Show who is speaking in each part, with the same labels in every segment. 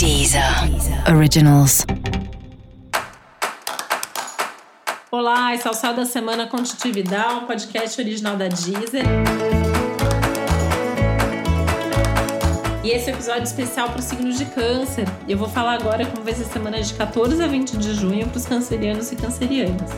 Speaker 1: Deezer Originals.
Speaker 2: Olá, esse é o Céu da Semana Contitividade, um podcast original da Deezer. E esse é episódio especial para os signos de câncer. Eu vou falar agora como vai ser a semana de 14 a 20 de junho para os cancerianos e cancerianas.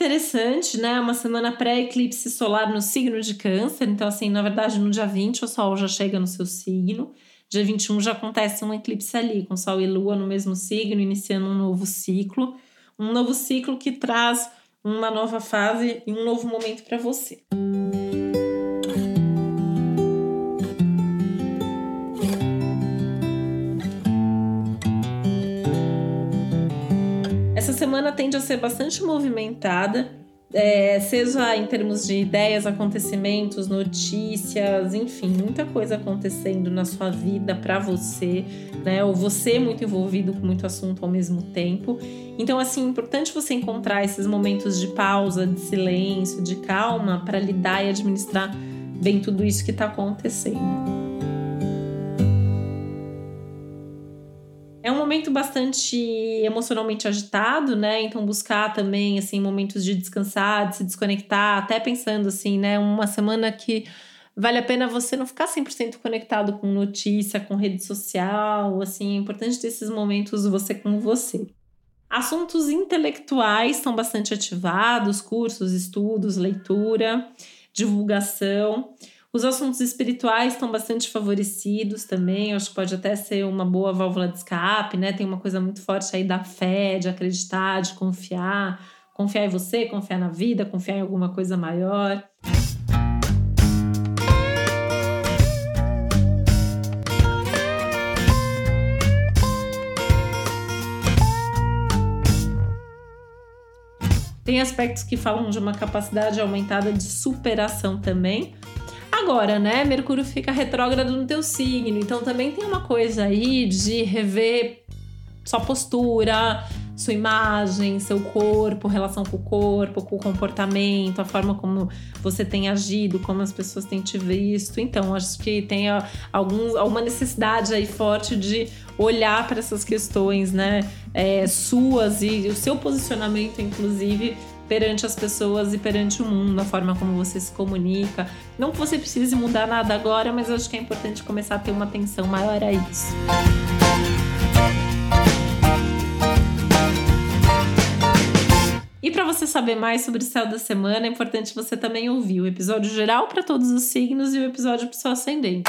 Speaker 2: Interessante, né? Uma semana pré-eclipse solar no signo de Câncer. Então, assim, na verdade, no dia 20 o Sol já chega no seu signo. Dia 21 já acontece um eclipse ali, com Sol e Lua no mesmo signo, iniciando um novo ciclo. Um novo ciclo que traz uma nova fase e um novo momento para você. Essa semana tende a ser bastante movimentada, é, seja em termos de ideias, acontecimentos, notícias, enfim, muita coisa acontecendo na sua vida para você, né? Ou você muito envolvido com muito assunto ao mesmo tempo. Então, assim, é importante você encontrar esses momentos de pausa, de silêncio, de calma para lidar e administrar bem tudo isso que está acontecendo. Momento bastante emocionalmente agitado, né? Então buscar também assim momentos de descansar, de se desconectar, até pensando assim, né, uma semana que vale a pena você não ficar 100% conectado com notícia, com rede social, assim, é importante ter esses momentos você com você. Assuntos intelectuais estão bastante ativados, cursos, estudos, leitura, divulgação. Os assuntos espirituais estão bastante favorecidos também, acho que pode até ser uma boa válvula de escape, né? Tem uma coisa muito forte aí da fé, de acreditar, de confiar, confiar em você, confiar na vida, confiar em alguma coisa maior. Tem aspectos que falam de uma capacidade aumentada de superação também, Agora, né, Mercúrio fica retrógrado no teu signo, então também tem uma coisa aí de rever sua postura, sua imagem, seu corpo, relação com o corpo, com o comportamento, a forma como você tem agido, como as pessoas têm te visto. Então, acho que tem alguns, alguma necessidade aí forte de olhar para essas questões, né, é, suas e o seu posicionamento, inclusive, perante as pessoas e perante o mundo, a forma como você se comunica. Não que você precise mudar nada agora, mas eu acho que é importante começar a ter uma atenção maior a isso. E para você saber mais sobre o céu da semana, é importante você também ouvir o episódio geral para todos os signos e o episódio para o seu ascendente.